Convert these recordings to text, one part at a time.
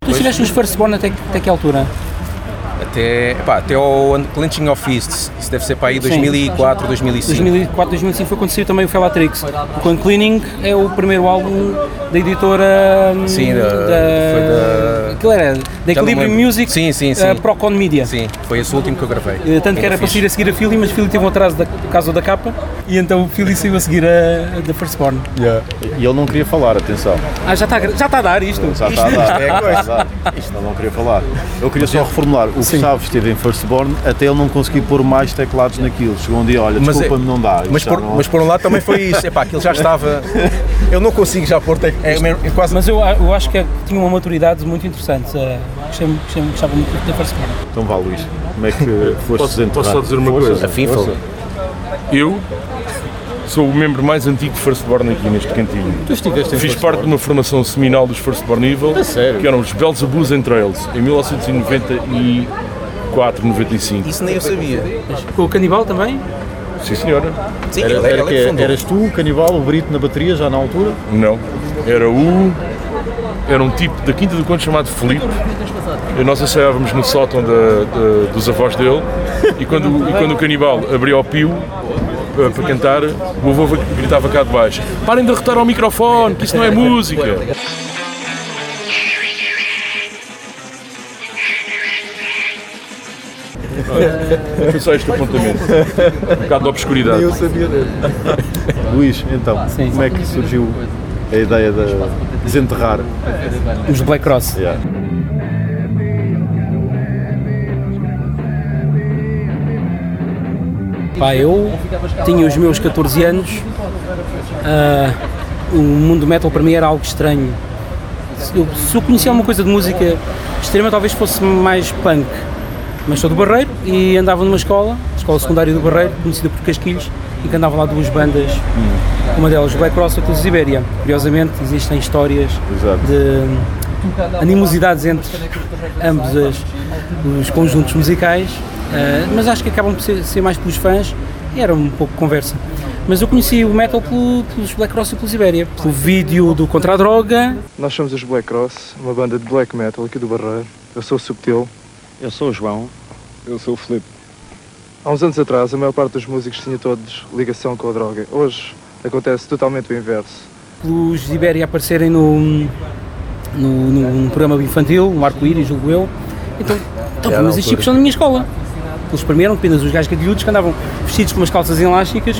Tu estiveste nos Firstborn até, até que altura? Até, pá, até ao Clenching of Fists, isso deve ser para aí 2004, 2005. 2004, 2005 foi quando saiu também o Felatrix. O Uncleaning é o primeiro álbum da editora. hum, Sim, da- da, foi da- Aquilo era da Equilibrium. Music, Sim, sim, sim. eh, Procon Media. Sim, foi esse o último que eu gravei. Eh, Tanto que era para sair a seguir a Philly, mas Philly teve um atraso da, por causa da capa e então o Philly saiu a seguir a, a da Firstborn. E ele não queria falar, atenção. Ah, já está, já está a dar isto. Já está a dar. é coisa. Exato. Isto não queria falar. Eu queria só reformular. O Gustavo esteve em Firstborn até ele não conseguir pôr mais teclados naquilo. Chegou um dia, olha, Mas é- desculpa-me, não dá. Mas por, não- mas por um lado também foi isso. Epá, aquilo já estava. Eu não consigo já pôr. tec- É, é quase. Mas eu, eu acho que tinha uma maturidade muito interessante. gostava muito da Firstborn. Então vá, Luís. Como é que foste Posso, posso só dizer uma Força, coisa? a FIFA. força. Eu sou o membro mais antigo de Firstborn aqui neste cantinho. Tu estiveste em Fiz Firstborn? parte de uma formação seminal dos Firstborn Evil, sério? que eram os Belzebus and Trails, em 1994, 95. Isso nem eu sabia. Com o Canibal também? Sim, senhora. Sim, Era, era que é que fundou. eras tu, o canibal, o Brito na bateria, já na altura? Não. Era o. Era um tipo da Quinta do Conde chamado Felipe. E nós ensaiávamos no sótão da- da- dos avós dele. E quando, e quando o canibal abriu o pio para, para cantar, o avô gritava cá de baixo: Parem de arrotar ao microfone, que isso não é música. Foi só este apontamento. Um bocado de obscuridade. sabia dele. Luís, então, Sim. como é que surgiu a ideia de desenterrar? Os Black Cross. Yeah. Pá, eu tinha os meus 14 anos, ah, o mundo do metal para mim era algo estranho. Se eu, se eu conhecia alguma coisa de música extrema, talvez fosse mais punk. Mas sou do Barreiro e andava numa escola, escola secundária do Barreiro, conhecida por Casquilhos, e que andava lá duas bandas, uma delas Black Cross e outra Zibéria. Curiosamente, existem histórias Exato. de animosidades entre ambos as- os conjuntos musicais, eh, mas acho que acabam por ser, ser mais pelos fãs e era um pouco conversa. Mas eu conheci o metal pelo- pelos Black Cross e pelos Ibéria, pelo vídeo do Contra a Droga, Nós somos os Black Cross, uma banda de black metal aqui do Barreiro. Eu sou o Subtil. Eu sou o João. Eu sou o Felipe. Há uns anos atrás, a maior parte dos músicos tinha todos ligação com a droga. Hoje acontece totalmente o inverso. pelos Ibéria aparecerem no, no, no- num programa infantil, no Arco-Íris, julgo eu. Então, estavam a existir pessoas na minha escola. Eles primeiro apenas os gajos gadilhudos que andavam vestidos com umas calças elásticas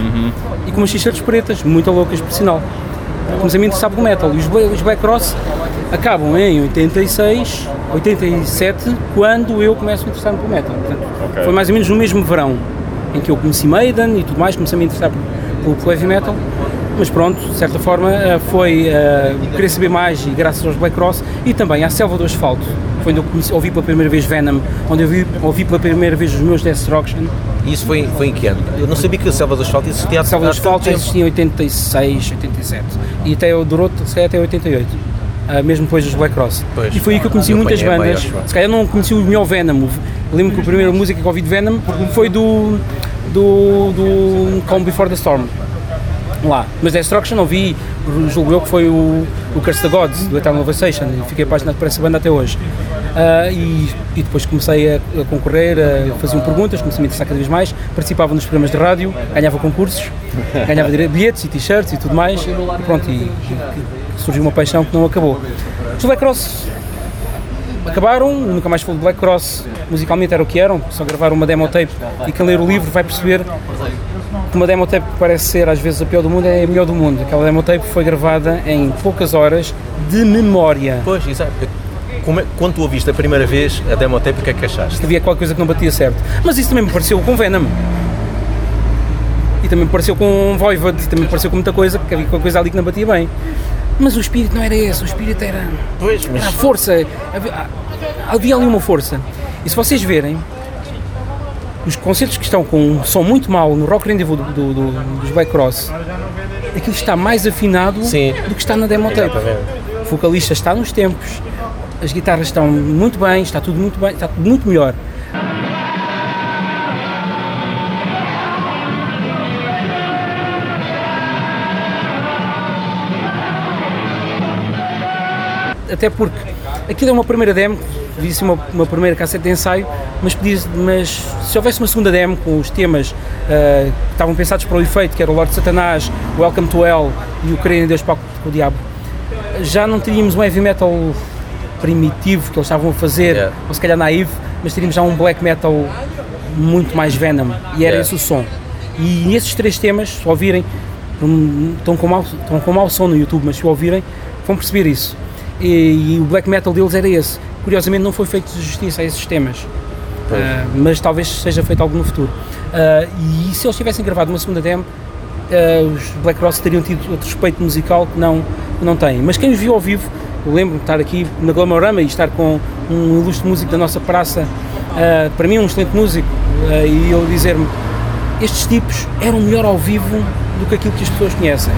e com umas t-shirts pretas, muito loucas, por sinal. Comecei a me interessar pelo metal. E os, os Black Cross acabam em 86, 87, quando eu começo a interessar-me pelo metal. Portanto, Foi mais ou menos no mesmo verão em que eu conheci Maiden e tudo mais, comecei a me interessar por, por heavy metal. Mas pronto, de certa forma, eh, foi eh, querer saber mais e graças aos Black Cross e também à Selva do Asfalto. Foi onde eu comecei, ouvi pela primeira vez Venom, onde eu vi, ouvi pela primeira vez os meus Destruction. E isso foi, foi em que ano? Eu não sabia que a Selva do Asfalto existia há A Selva do Asfalto existia em 86, 87 e até durou até 88. Ah, mesmo depois dos Black Cross. Pois. E foi aí que eu conheci Eu muitas bandas. Se calhar não conheci o melhor Venom. Lembro que a primeira música que ouvi de Venom foi do, do, do Calm Before the Storm. Lá. Mas Destruction ouvi, julgo eu que foi o, o Curse the Gods, do Eternal Ovation, e fiquei apaixonado por essa banda até hoje. Ah, e, e depois comecei a, a concorrer, a faziam perguntas, comecei a me interessar cada vez mais, participava nos programas de rádio, ganhava concursos, ganhava bilhetes e t-shirts e tudo mais, e pronto, e- e surgiu uma paixão que não acabou. Os Black Cross acabaram, nunca mais falei de Black Cross, musicalmente era o que eram, só gravaram uma demo tape e quem ler o livro vai perceber que uma demo tape que parece ser às vezes a pior do mundo é a melhor do mundo. Aquela demo tape foi gravada em poucas horas de memória. Pois, exato. É- quando tu ouviste a primeira vez a demo tape, o que é que achaste? Havia qualquer coisa que não batia certo. Mas isso também me pareceu com Venom. E também me pareceu com Voivod, também me pareceu com muita coisa, que havia qualquer coisa ali que não batia bem. Mas o espírito não era esse, o espírito era, Pois, mas era a força. Havia, ali uma força. E se vocês verem, os concertos que estão com um som muito mau no Rock Rendezvous do, do- do- dos Black Cross, aquilo está mais afinado Sim. do que está na demo tape. O vocalista está nos tempos, as guitarras estão muito bem, está tudo muito bem, está tudo muito melhor. Até porque aquilo é uma primeira demo, disse uma, uma primeira cassete de ensaio, mas, podia, mas se houvesse uma segunda demo com os temas uh, que estavam pensados para o efeito, que era o Lord Satanás, o Welcome to Hell e o Querer em Deus para o Diabo, já não teríamos um heavy metal primitivo que eles estavam a fazer, Yeah. ou se calhar naive, mas teríamos já um black metal muito mais Venom, e era Yeah. esse o som. E esses três temas, se ouvirem, estão com, mau, estão com mau som no YouTube, mas se ouvirem, vão perceber isso. E, e o black metal deles era esse. Curiosamente não foi feito justiça a esses temas, Ah, mas talvez seja feito algo no futuro. Ah, e se eles tivessem gravado uma segunda demo, ah, os Black Cross teriam tido outro respeito musical que não, que não têm. Mas quem os viu ao vivo, eu lembro-me de estar aqui na Glamorama e estar com um ilustre músico da nossa praça, para mim um excelente músico, e ele dizer-me estes tipos eram melhor ao vivo do que aquilo que as pessoas conhecem.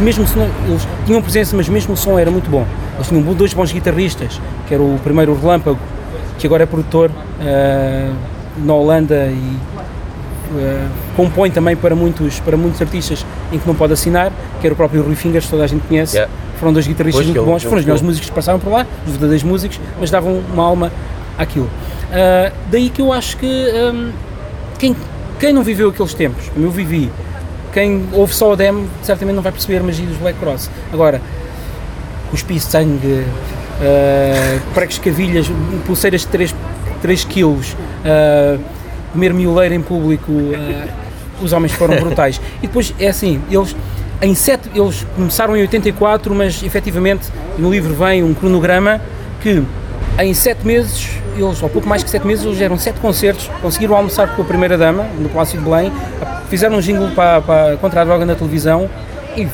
Mesmo se não, eles tinham presença, mas mesmo o som era muito bom. Eles tinham dois bons guitarristas, que era o primeiro Relâmpago, que agora é produtor ah, na Holanda e ah, compõe também para muitos, para muitos artistas em que não pode assinar, que era o próprio Rui Fingers, que toda a gente conhece. Yeah. Foram dois guitarristas Pois, muito bons, foram os melhores músicos que passaram por lá, os verdadeiros músicos, mas davam uma alma àquilo. Ah, daí que eu acho que hum, quem, quem não viveu aqueles tempos, como eu vivi, quem ouve só a demo, certamente não vai perceber a magia dos Black Cross. Agora, cuspir sangue, uh, pregos cavilhas, pulseiras de 3, 3 quilos, uh, comer mioleiro em público, uh, os homens foram brutais. E depois, é assim, eles, em sete, eles começaram em 84, mas efetivamente no livro vem um cronograma que em sete meses, eles, ou pouco mais que sete meses, eles deram sete concertos, conseguiram almoçar com a primeira dama no Palácio de Belém, fizeram um jingle para, para, contra a droga na televisão e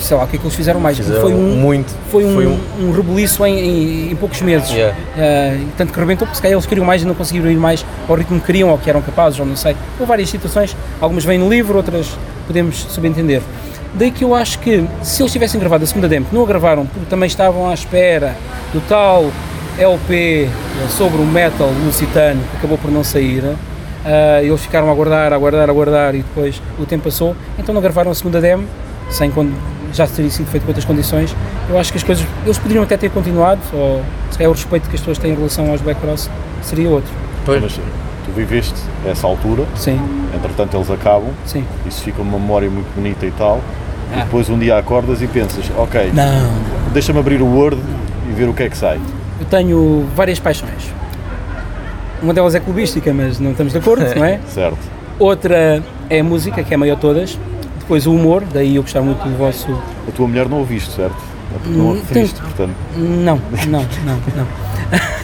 sei lá o que é que eles fizeram mais. Fizeram foi um, muito. Foi um, Foi um... um- rebuliço em, em- em poucos meses. Yeah. Uh, tanto que rebentou, porque se calhar eles queriam mais e não conseguiram ir mais ao ritmo que queriam ou que eram capazes, ou não sei. Houve várias situações, algumas vêm no livro, outras podemos subentender. Daí que eu acho que se eles tivessem gravado a segunda demo, que não a gravaram porque também estavam à espera do tal LP sobre o metal lusitano que acabou por não sair, uh, eles ficaram a aguardar, a aguardar, a aguardar e depois o tempo passou, então não gravaram a segunda demo, sem quando já teria sido feito com outras condições. Eu acho que as coisas, eles poderiam até ter continuado, ou se calhar o respeito que as pessoas têm em relação aos Black Cross seria outro. Mas tu viveste essa altura, Sim, entretanto eles acabam, sim. isso fica uma memória muito bonita e tal, e Ah. depois um dia acordas e pensas, ok, Não, deixa-me abrir o Word e ver o que é que sai. Tenho várias paixões. Uma delas é clubística, mas não estamos de acordo, não é? Certo. Outra é a música, que é a maior de todas. Depois o humor, daí eu gostava muito do vosso. A tua mulher não ouviste, certo? É porque não a Hum, referiste, tem- portanto. Não, não, não, não.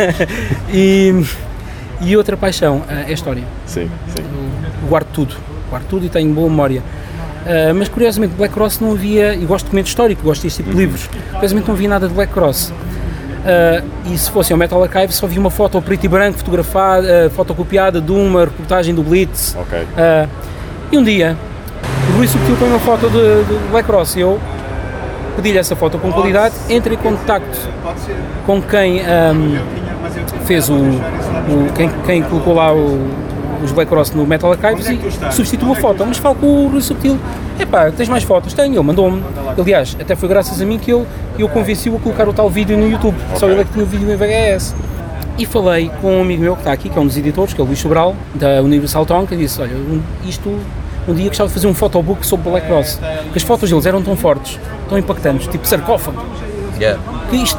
e, e outra paixão eh, é a história. Sim, sim. Eu guardo tudo, guardo tudo e tenho boa memória. Ah, mas curiosamente, Black Cross não havia, e gosto de documento histórico, gosto deste tipo de livros, curiosamente não havia nada de Black Cross. Ah, e se fosse ao Metal Archive, só havia uma foto ao preto e branco, fotografada, ah, fotocopiada de uma reportagem do Blitz. Ok. Ah, e um dia, o Rui Subtil põe uma foto de, de Black Cross e eu pedi-lhe essa foto com qualidade, entrei em contacto com quem ahm, fez o, o- quem, quem colocou lá o- os Black Cross no Metal Archives e substituiu a foto, mas falo com o Rui Subtil, epá, tens mais fotos? Tenho, ele mandou-me, aliás, até foi graças a mim que ele, eu convenci-o a colocar o tal vídeo no YouTube, só ele é que tinha o vídeo em VHS. E falei com um amigo meu que está aqui, que é um dos editores, que é o Luís Sobral, da Universal Tone, que disse, olha, isto, um dia gostava de fazer um photobook sobre Black Cross, porque as fotos deles eram tão fortes, tão impactantes, tipo sarcófago, Yeah. que isto,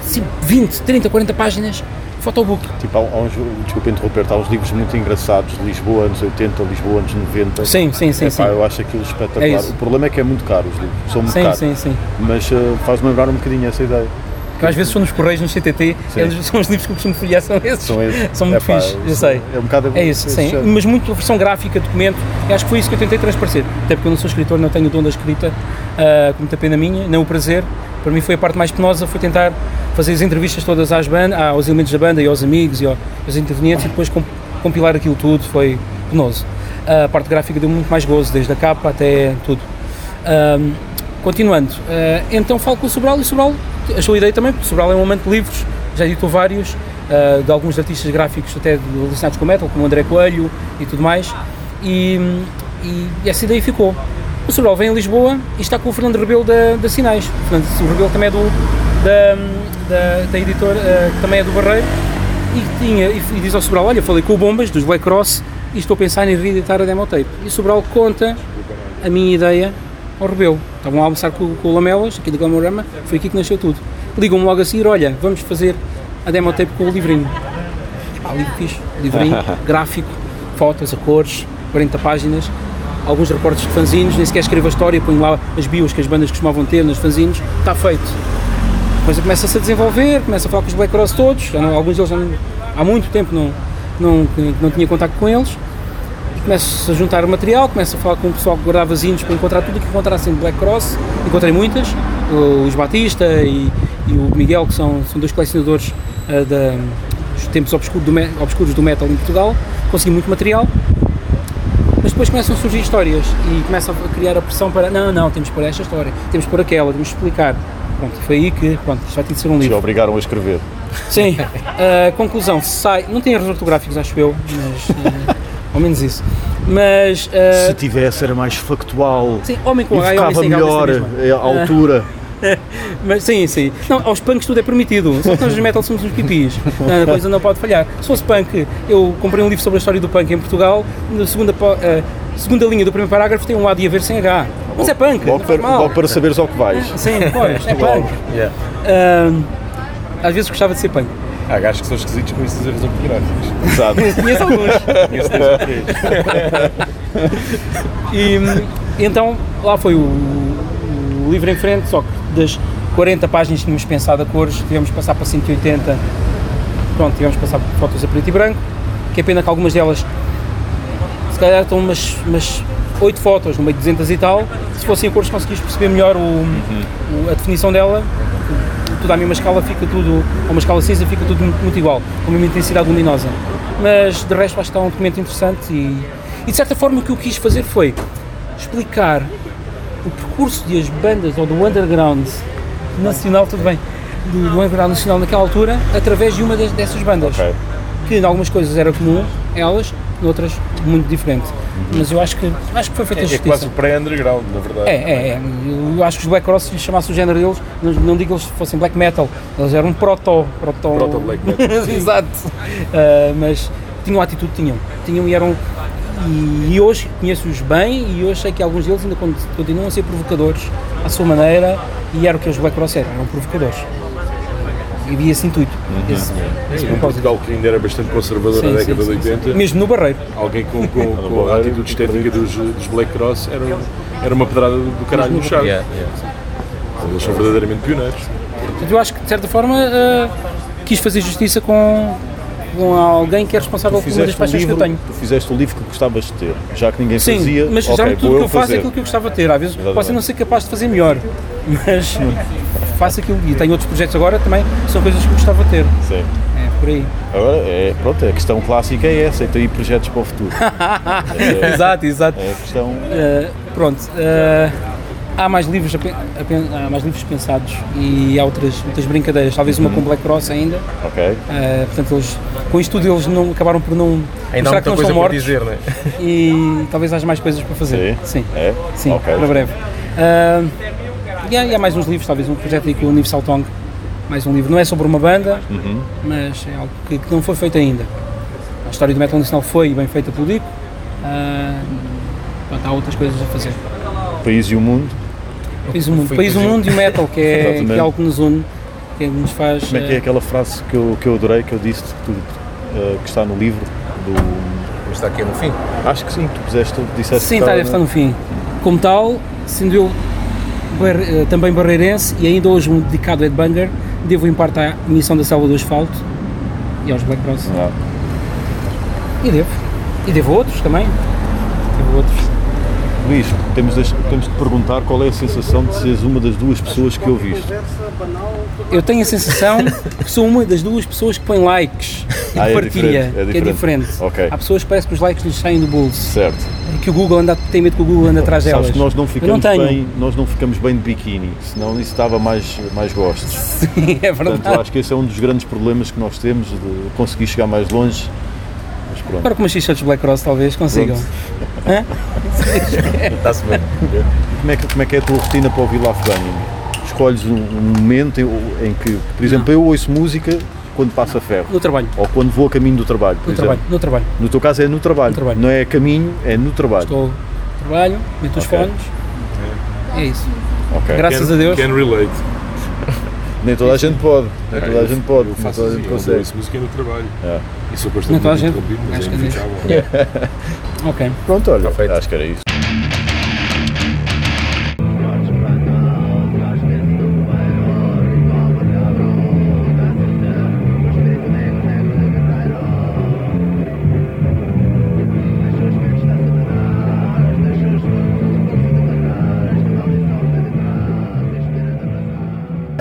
assim, 20, 30, 40 páginas, photobook. Tipo, há, há uns, desculpa interromper, há uns livros muito engraçados de Lisboa, anos 80, Lisboa, anos 90. Sim, sim, sim, Epá, sim. Eu acho aquilo espetacular. É o problema é que é muito caro os livros, são muito Sim, caros. sim, sim. Mas eh, faz-me lembrar um bocadinho essa ideia. Que às vezes são nos Correios, no CTT, Sim. eles, são os livros que eu costumo folhear, são esses. São, esses. São muito Epá, fixes, eu sei. É um bocado É isso, sim. género. Mas muito versão gráfica, documento, acho que foi isso que eu tentei transparecer. Até porque eu não sou escritor, não tenho o dom da escrita, ah, com muita pena minha, não o prazer. Para mim foi a parte mais penosa, foi tentar fazer as entrevistas todas às banda, aos elementos da banda e aos amigos e aos, intervenientes e depois com- compilar aquilo tudo, foi penoso. A parte gráfica deu muito mais gozo, desde a capa até tudo. Ahm, continuando, ah, então falo com o Sobral e o Sobral achou a ideia também, porque o Sobral é um amante de livros, já editou vários, ah, de alguns artistas gráficos até relacionados com o metal, como o André Coelho e tudo mais, e, e essa ideia ficou. O Sobral vem a Lisboa e está com o Fernando Rebelo da, da Sinais. O Fernando Rebelo também é do, da, da, da editora, eh, que também é do Barreiro, e, tinha, e, diz ao Sobral, olha, falei com o Bombas, dos Black Cross, e estou a pensar em reeditar a demo tape. E o Sobral conta a minha ideia ao Rebelo. Estavam a almoçar com, com o Lamelas, aqui do Gamorama, foi aqui que nasceu tudo. Ligam-me logo a seguir, olha, vamos fazer a demo tape com o livrinho. Pá, livro fixe, livrinho, gráfico, fotos a cores, 40 páginas, alguns reportes de fanzines, nem sequer escrevo a história, ponho lá as bios que as bandas costumavam ter nos fanzines, está feito. Depois começa-se a desenvolver, começa a falar com os Black Cross todos, não- alguns deles não- há muito tempo não, não, não tinha contato com eles, começo a juntar material, começo a falar com o pessoal que guardava zines para encontrar tudo o que encontrassem de Black Cross, encontrei muitas, os Batista e, e o Miguel, que são, são dois colecionadores ah, da, dos tempos obscuros do, obscuros do metal em Portugal, consegui muito material, depois começam a surgir histórias e começa a criar a pressão para não, não, temos que pôr esta história, temos que pôr aquela, temos que explicar. Pronto, foi aí que, pronto, isto vai ter de ser um Te livro. obrigaram a escrever. Sim, a conclusão, sai, não tem erros ortográficos, acho eu, mas, eh, ao menos isso. Mas, eh, Se tivesse, era mais factual. sim, homem com E H e homem ficava sem H, melhor a mesma. eh, a altura. Mas sim, sim. Não, aos punks tudo é permitido. Só que nós nos metal somos uns pipis. Não, A coisa não pode falhar. Se fosse punk, eu comprei um livro sobre a história do punk em Portugal. Na segunda, eh, segunda linha do primeiro parágrafo tem um A de haver sem H. Mas é punk, Logo não faz para, mal. logo para saberes ao que vais. Sim, pois, é punk. Ah, às vezes gostava de ser punk. Há gajos que são esquisitos com isso dos erros ortográficos. Exato. Conheço alguns. Conheço dois ou três. E, e então lá foi o, o livro em frente, só que das 40 páginas que tínhamos pensado a cores, tivemos que passar para 180. Pronto, tivemos que passar por fotos a preto e branco, que é pena que algumas delas se calhar estão umas, umas 8 fotos no meio de 200 e tal. Se fossem a cores conseguis perceber melhor o, o- a definição dela. Tudo à mesma escala fica tudo, a uma escala cinza fica tudo muito, muito igual, com a mesma intensidade luminosa. Mas de resto acho que está um documento interessante e, e de certa forma o que eu quis fazer foi explicar o percurso de as bandas ou do underground nacional, tudo bem, do, do underground nacional naquela altura, através de uma das- dessas bandas. Ok. Que em algumas coisas era comum, elas, noutras muito diferente. Mas eu acho que, acho que foi feita É justiça. quase pré-underground, na verdade. É, é, é. Eu acho que os Black Cross, se chamasse o género deles, não, não digo que eles fossem black metal, eles eram proto. Proto, Proto black metal. Exato. Ah, mas tinham a atitude, tinham. Tinham e eram. E, e hoje conheço-os bem e hoje sei que alguns deles ainda con- continuam a ser provocadores à sua maneira e era o que os Black Cross eram, eram provocadores. E havia esse intuito. Esse, esse Em propósito. Portugal, que ainda era bastante conservador Sim, na década sim, de sim. 80, Mesmo no Barreiro. alguém com, com, com a atitude estética dos, dos Black Cross era, era uma pedrada do caralho no chão. Yeah, yeah. Eles são verdadeiramente pioneiros. Portanto, eu acho que de certa forma ah, quis fazer justiça com, com alguém que é responsável por uma das paixões que eu livro, tenho. tu fizeste o livro que gostavas de ter, já que ninguém Sim, fazia. mas ok, já tudo o que eu faço é aquilo que eu gostava de ter. Às vezes posso não ser capaz de fazer melhor, mas faço aquilo. E tenho outros projetos agora também, que são coisas que eu gostava de ter. Sim. É por aí. Agora, é, pronto, a questão clássica é essa, então aí projetos para o futuro. é, exato, exato. é a questão. Uh, pronto. uh, há mais livros a a há mais livros pensados e há outras, outras brincadeiras, talvez Uhum. uma com Black Cross ainda. Ok. Uh, portanto, eles, com isto tudo eles não, acabaram por não Ainda há que não coisa mortos dizer, não é? e talvez haja mais coisas para fazer. Sim. Sim. É? Sim, Ok. para breve. Ah, e, há, e há mais uns livros, talvez um projeto aí com o Universal Tongue. Mais um livro. Não é sobre uma banda, Uhum. mas é algo que, que não foi feito ainda. A história do metal nacional foi bem feita pelo Dico. Pronto, há outras coisas a fazer. O país e o mundo. País o mundo, país o mundo e o metal, que é, Exatamente. que é algo que nos une, que nos faz. Como é que é ah, aquela frase que eu, que eu adorei, que eu disse que, tu, eh, que está no livro do. Mas está aqui no fim. Acho que sim, tu puseste, disseste Sim, que está, deve estar no fim. Como tal, sendo eu bar- eh, também barreirense e ainda hoje um dedicado headbanger, devo em parte à emissão da Selva do Asfalto e aos Black Cross. Ah, E devo. E devo a outros também. Devo a outros. Luís, temos de, temos de perguntar qual é a sensação de seres uma das duas pessoas que ouviste. Eu tenho a sensação que sou uma das duas pessoas que põe likes e Ah, é partilha, diferente, é que é diferente. diferente. Ok. Há pessoas que parece que os likes lhes saem do bolso, Certo. que o Google anda, tem medo que o Google ande atrás delas. Sabes que nós não ficamos não bem, nós não ficamos bem de biquíni, senão isso dava mais, mais gostos. Sim, é Portanto, verdade. acho que esse é um dos grandes problemas que nós temos de conseguir chegar mais longe. Pronto. Agora com umas t-shirts Black Cross talvez consigam. Está-se bem. Como é, que, como é que é a tua rotina para ouvir Lafgani? escolhes um, um momento em, em que, por exemplo, eu ouço música quando passo a ferro No trabalho. ou quando vou a caminho do trabalho, por No exemplo. trabalho. No trabalho. No teu caso é no trabalho, No trabalho. não é a caminho, é no trabalho. Estou no trabalho, meto os Ok. fones. É isso. Ok. Graças a Deus. Can relate. Nem toda a gente pode, nem toda a gente pode, Eu nem toda a assim, gente eu consegue. ouço música no trabalho. É. E sou gente. interrompido, mas é que é inevitável. Ok. Pronto, olha, feito. acho que era isso.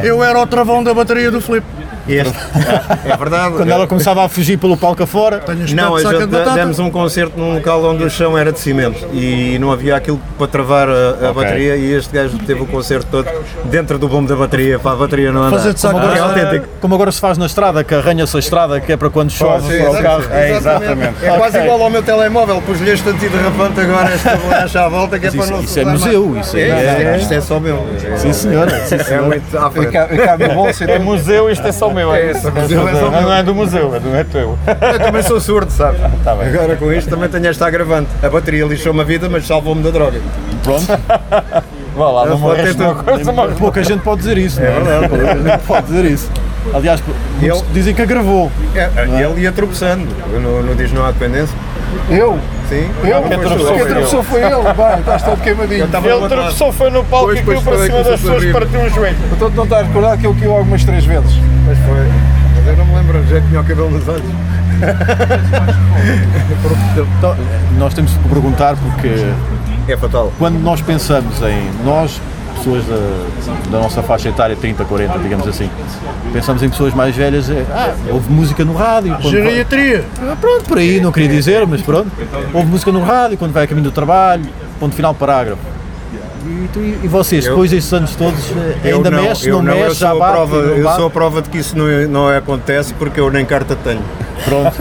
Eu era o travão da bateria do Flip. Este. É verdade. Quando ela começava a fugir pelo palco afora, Não, a gente de demos um concerto num local onde o chão era de cimento e não havia aquilo para travar a, a bateria e este gajo teve o concerto todo dentro do bombo da bateria para a bateria não andar. Fazer de saco é autêntico. como agora se faz na estrada, que arranha-se a estrada, que é para quando chove para o carro. É, exatamente. É quase igual ao meu telemóvel, pus-lhe este antiderrapante agora esta bolacha à volta que é Mas para não isso, se isso é museu, mais. isso É, é. é, isto é só meu. Sim, senhora. Sim, É senhora. muito à frente. É museu, isto é só meu. É, Esse museu é só meu. Não é do museu, é do é teu. Eu também sou surdo, sabe? Agora com isto também tenho esta agravante. A bateria lixou-me a vida, mas salvou-me da droga. Pronto. Vá lá, não morreste uma coisa, morre. Pouca gente pode dizer isso, não é? verdade. Pouca gente pode dizer isso. Aliás, Ele- dizem que agravou. É, ele ia tropeçando. No, no Diz Não Há Dependência. Eu? Sim. Eu? Quem tropeçou, foi ele. tropeçou foi ele. Vai, estás todo queimadinho. Ele tropeçou, foi no palco Pois, e caiu para cima das pessoas e partiu um joelho. Então não estás recordado que ele caiu algumas três vezes. Mas foi. Mas eu não me lembro, já tinha o cabelo nos olhos. Então, nós temos que perguntar porque É fatal. quando nós pensamos em nós, pessoas da, da nossa faixa etária, 30, 40, digamos assim, pensamos em pessoas mais velhas, é, ah, houve música no rádio. vai- Geriatria. Ah, Pronto, por aí, não queria dizer, mas pronto. Houve música no rádio, quando vai a caminho do trabalho, ponto final, parágrafo. E, tu- e vocês, Eu- depois destes anos todos, eh, ainda não, mexe, eu não, não, eu mexe, já bate, prova, eu bate? sou a prova de que isso não, não acontece porque eu nem carta tenho. Pronto.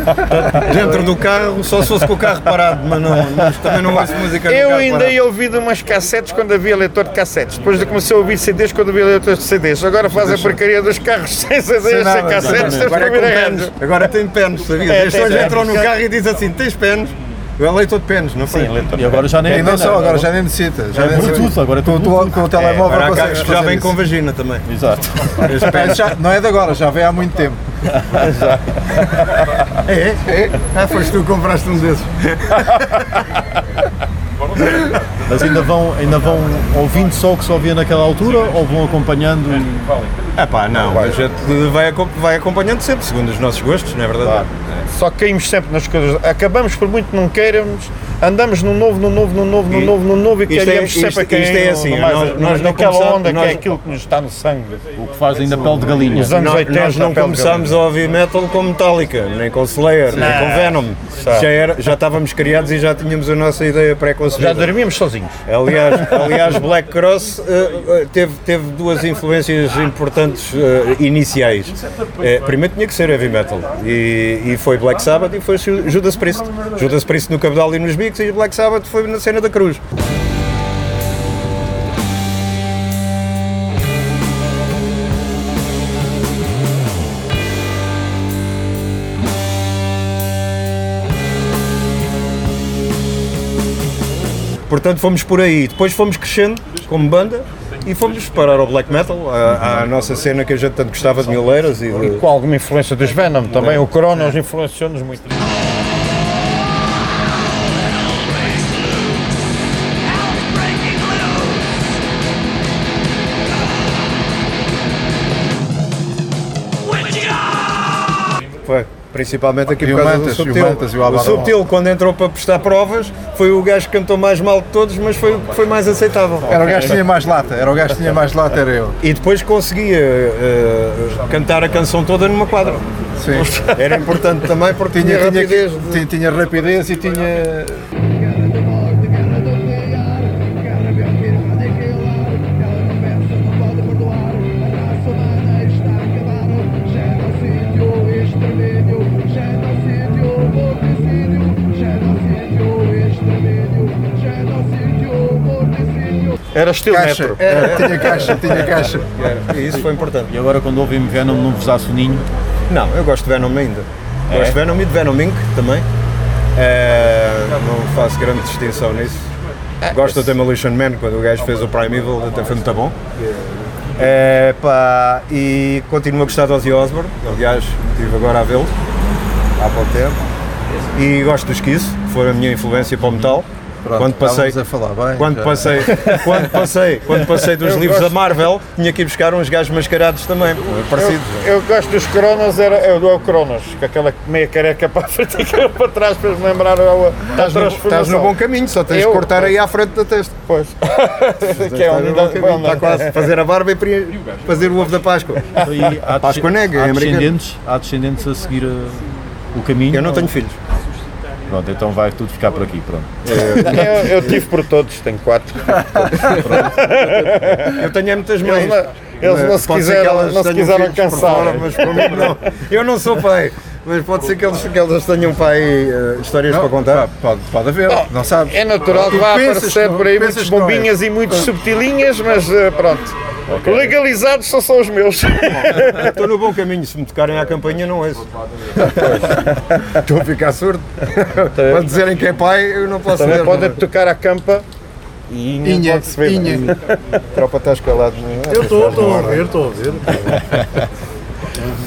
Dentro do carro, só se fosse com o carro parado, mas, não, mas também não ouço música no Eu carro ainda parado. ia ouvir umas cassetes quando havia leitor de cassetes. Depois eu comecei a ouvir CDs quando havia leitor de CDs. Agora faz a porcaria dos carros sem CDs, sem cassetes, tens Agora, que é. Agora tem penos, sabias? É, As pessoas tem entram no carro e dizem assim: tens penos? Eu é leitor de penos, não foi? E agora já nem é E não só, agora já nem necessita. Já É nem. Bluetooth, agora é com, com o telemóvel há consegues já vêm isso. com vagina também. Exato. Já- não é de agora, já vem há muito tempo. É? É? Ah, foste tu que compraste um desses. Mas ainda vão, ainda vão ouvindo só o que se ouvia naquela altura ou vão acompanhando? e- Ah pá, não, a gente vai, vai acompanhando sempre, segundo os nossos gostos, não é verdade? Só que caímos sempre nas coisas. Acabamos por muito não queiramos, andamos no novo, no novo, no novo, no novo, no novo e isto é- sempre a cair isto é no- assim, mais- nós- nós não naquela começamos- onda que nós- é aquilo que nos está no sangue. O que fazem da pele de galinha. Os anos Nós, 80, nós não começámos a ouvir metal com Metallica, nem com Slayer, nem com Venom. Já, era, já estávamos criados e já tínhamos a nossa ideia Já pré-concebida. dormíamos sozinhos. Aliás, aliás, Black Cross eh, teve, teve duas influências importantes eh, iniciais. Eh, primeiro tinha que ser heavy metal e, e foi Black Sabbath e foi Ju- Judas Priest. Judas Priest no cabedal e nos bicos e Black Sabbath foi na cena da cruz. Portanto, fomos por aí. Depois fomos crescendo como banda e fomos parar ao black metal, à, à nossa cena que a gente tanto gostava de Mileiras e de, Com alguma influência dos Venom também. O Cronos influenciou-nos muito. Principalmente aqui por o causa Mantas, do e o Subtil. Mantas, o Abaddon. Subtil, quando entrou para prestar provas, foi o gajo que cantou mais mal de todos, mas foi o que foi mais aceitável. Era o gajo que tinha mais lata, era o gajo que tinha mais lata, era eu. E depois conseguia eh, cantar a canção toda numa quadra. Sim. Era importante também porque tinha, Tinha, tinha, rapidez. de- tinha, tinha rapidez e tinha. Era estilo Caixa. metro. Era, tinha caixa, tinha caixa. E isso foi importante. E agora quando ouvem Venom não vos dá soninho? Não, eu gosto de Venom ainda. Gosto de Venom e de Venom Inc. também. É, não faço grande distinção nisso. Gosto do Demolition Man, quando o gajo fez o Primeval, até foi muito bom. É, pá, e continuo a gostar de Ozzy Osbourne, aliás, estive agora a vê-lo há pouco tempo. E gosto dos Kiss, que foi a minha influência para o metal. Pronto, quando passei, a falar bem. quando já. passei, quando passei, quando passei dos Eu livros gosto- da Marvel, tinha que ir buscar uns gajos mascarados também, parecidos. Eu gosto dos Cronos, era, é o do Cronos, com aquela meia careca para a frente e para trás para me lembrar a, a Estás no, estás no bom caminho, só tens Eu- de cortar aí à frente da testa. Pois. que é onde Está Está quase fazer a barba e fazer o ovo da Páscoa. E há Páscoa nega, é há descendentes, há descendentes a seguir uh, o caminho? Eu não tenho filhos. Pronto, então vai tudo ficar por aqui, pronto. Eu, eu tive por todos, tenho quatro. Eu tenho é muitas mães. não, eles não se quiseram, elas não se quiseram cansar. fora, mas para mim não. Eu não sou pai. Mas pode ser que eles, que eles tenham pai eh, histórias para contar. Pode, pode haver, não sabes. É natural que vá aparecer não- por aí muitas não é. bombinhas e muitos subtilinhas, mas eh, pronto. Legalizados são só os meus. Estou no bom caminho, se me tocarem à campanha não ouço. Estou a ficar surdo. Quando dizerem que é pai, eu não posso Também ver. podem tocar a campa e Inha Inha, pode-se ver. Inha. A tropa está escalada. Eu estou, estou a ver, estou a ver.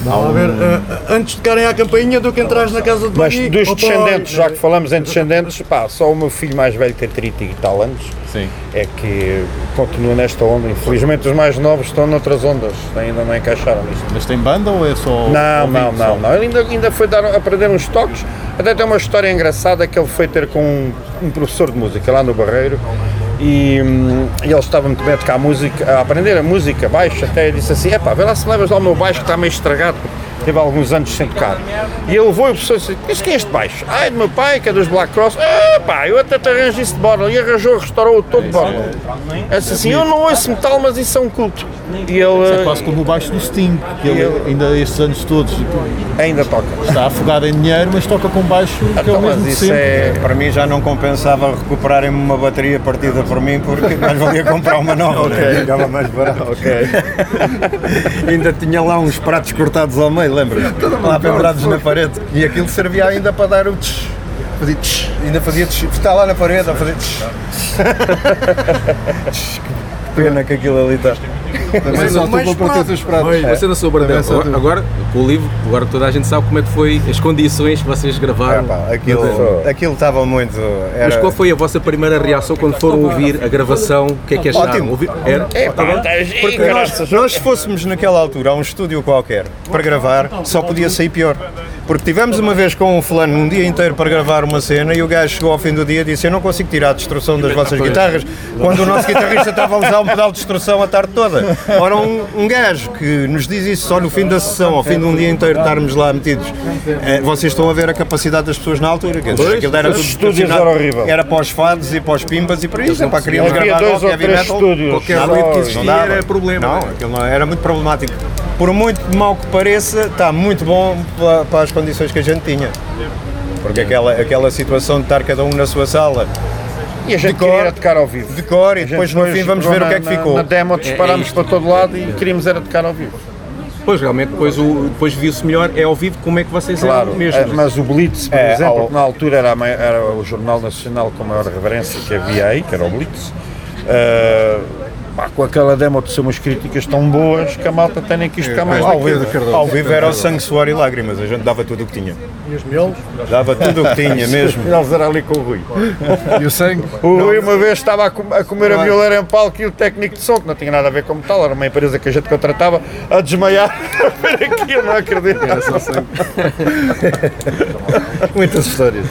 Não, a ver, eh, antes de tocarem à campainha do que entrares na casa de Mas dos descendentes, já que falamos em descendentes, pá, só o meu filho mais velho tem 30 e tal anos. Sim. É que continua nesta onda. Infelizmente os mais novos estão noutras ondas, ainda não encaixaram nisto. Mas tem banda ou é só. Não, ouvido não, só? não, não. Ele ainda, ainda foi dar, aprender uns toques. Até tem uma história engraçada que ele foi ter com um, um professor de música lá no Barreiro e, hum, e ele estava muito bem a tocar música, a aprender a música baixo, até disse assim, epá, vê lá se levas lá o meu baixo que está meio estragado, teve alguns anos sem tocar. E ele levou e o professor disse, disse que é este baixo? Ah, é do meu pai, que é dos Black Cross. Ah, pá, eu até te arranjo isso de borla. E arranjou, restaurou todo de borla. Ele disse assim, eu não ouço metal, mas isso é um culto. E ele É quase como o baixo do Sting, que ele Eu- ainda estes anos todos ainda toca. está afogado em dinheiro, mas toca com baixo que é o Então, mesmo isso sempre. é... Para mim já não compensava recuperarem-me uma bateria partida por mim porque mais valia comprar uma nova, né? ficava mais barato. ainda tinha lá uns pratos cortados ao meio, lembras? Lá pendurados na parede. E aquilo servia ainda para dar o tch. Fazia tch. Ainda fazia tch. Está lá na parede a fazer tch. Tch. Que Pena que aquilo ali está. Também só para ter os pratos. Você não sou Brandão. Também sou tu. Agora, com o livro, agora toda a gente sabe como é que foi as condições que vocês gravaram. Ah, pá, aquilo, aquilo estava muito. Mas Era, qual foi a vossa primeira reação quando foram ouvir a gravação? O que é que acharam? Ótimo. Ouvir- Era? É, pá, Porque nós, nós se fôssemos naquela altura a um estúdio qualquer para gravar, só podia sair pior. Porque tivemos uma vez com um fulano um dia inteiro para gravar uma cena e o gajo chegou ao fim do dia e disse eu não consigo tirar a destrução das vossas guitarras quando o nosso guitarrista estava a usar um pedal de destrução a tarde toda. Ora, um, um gajo que nos diz isso só no fim da sessão, ao fim de um dia inteiro estarmos lá metidos, eh, vocês estão a ver a capacidade das pessoas na altura. Dizer, aquilo era tudo estacionado. era horrível. Era para os fados e para os pimbas e para isso. É para queríamos gravar dois ou heavy metal. Qualquer ruído que existia era problema. Não, aquilo não- era muito problemático. Por muito mau que pareça, está muito bom pa- para, as condições que a gente tinha. Porque aquela, aquela situação de estar cada um na sua sala, E a gente De cor. queria tocar ao vivo. de cor, e depois no fim vamos ver o que é que na- ficou. Na demo disparámos isto. para todo lado e queríamos era tocar ao vivo. Pois, realmente, depois, o, depois viu-se melhor, é ao vivo como é que vocês Claro, eram mesmo. eh, mas o Blitz, por É, exemplo, ao- que na altura era, a mai- era o Jornal Nacional com maior reverência que havia aí, que era o Blitz, eh, pá, com aquela demo de ser umas críticas tão boas que a malta até nem quis tocar mais Ao vivo, ao vivo era o sangue, suor e lágrimas, a gente dava tudo o que tinha. E os miolos? Dava tudo o que tinha mesmo. Eles eram ali com o Rui. E o sangue? O Rui uma vez estava a, com- a comer a violeira em palco e o técnico de som, que não tinha nada a ver com metal, era uma empresa que a gente contratava, a desmaiar a ver aquilo, não acredito. Muitas histórias.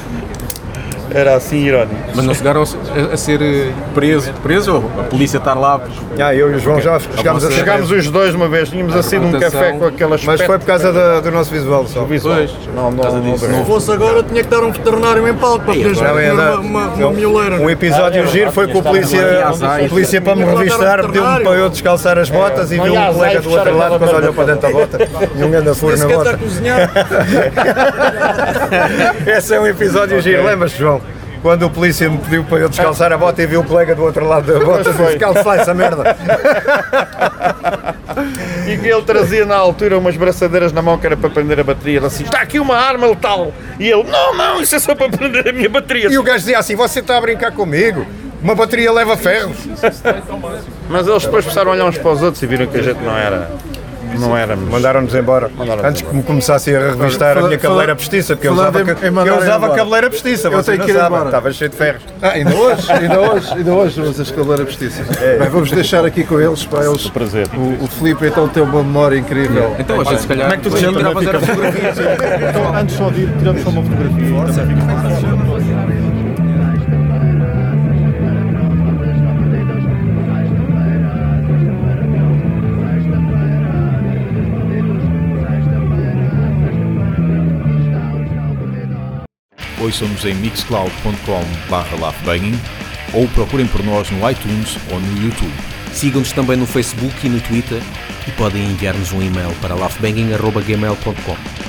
Era assim irónico. Mas não chegaram a, a ser eh, preso, preso ou a polícia estar lá? Ah, eu e o João já chegámos a. Chegámos os dois uma vez, tínhamos assim num reputação- café com aquelas Mas foi por causa da- do nosso visual só. Pois, Não, não, não, não. Se fosse agora, tinha que estar um veterinário em palco para poder Não, é uma, uma, uma mioleira. Um episódio giro foi que o polícia, o polícia para me revistar pediu-me para eu descalçar as botas e viu um colega do outro lado quando olhou para dentro da bota e um grande furo na a bota. Esse é um episódio giro, lembras-te, João? Quando o polícia me pediu para eu descalçar a bota e vi o colega do outro lado da bota lá essa merda. E que ele trazia na altura umas braçadeiras na mão que era para prender a bateria. Ele assim, está aqui uma arma letal. E ele, não, não, isso é só para prender a minha bateria. E o gajo dizia assim, você está a brincar comigo? Uma bateria leva ferros. Mas eles depois começaram a olhar uns para os outros e viram que a gente não era. Não éramos. Mandaram-nos embora. Antes que me começassem a revistar a minha cabeleira postiça, porque eu usava, eu usava embora. cabeleira postiça, Eu tenho que ir embora. estava cheio de ferros. Ah, ainda hoje, ainda hoje, ainda hoje usas cabeleira postiça. Bem, vamos deixar aqui com eles para eles. Prazer. O, o Filipe então tem uma memória incrível. Então a gente se calhar. Como é que tu Sim, tiravas tiravas a fotografia? Então, antes só de ir, tiramos só uma fotografia. Ouçam-nos em mixcloud.com.br laughbanging ou procurem por nós no iTunes ou no YouTube. Sigam-nos também no Facebook e no Twitter e podem enviar-nos um e-mail para laughbanging.gmail.com.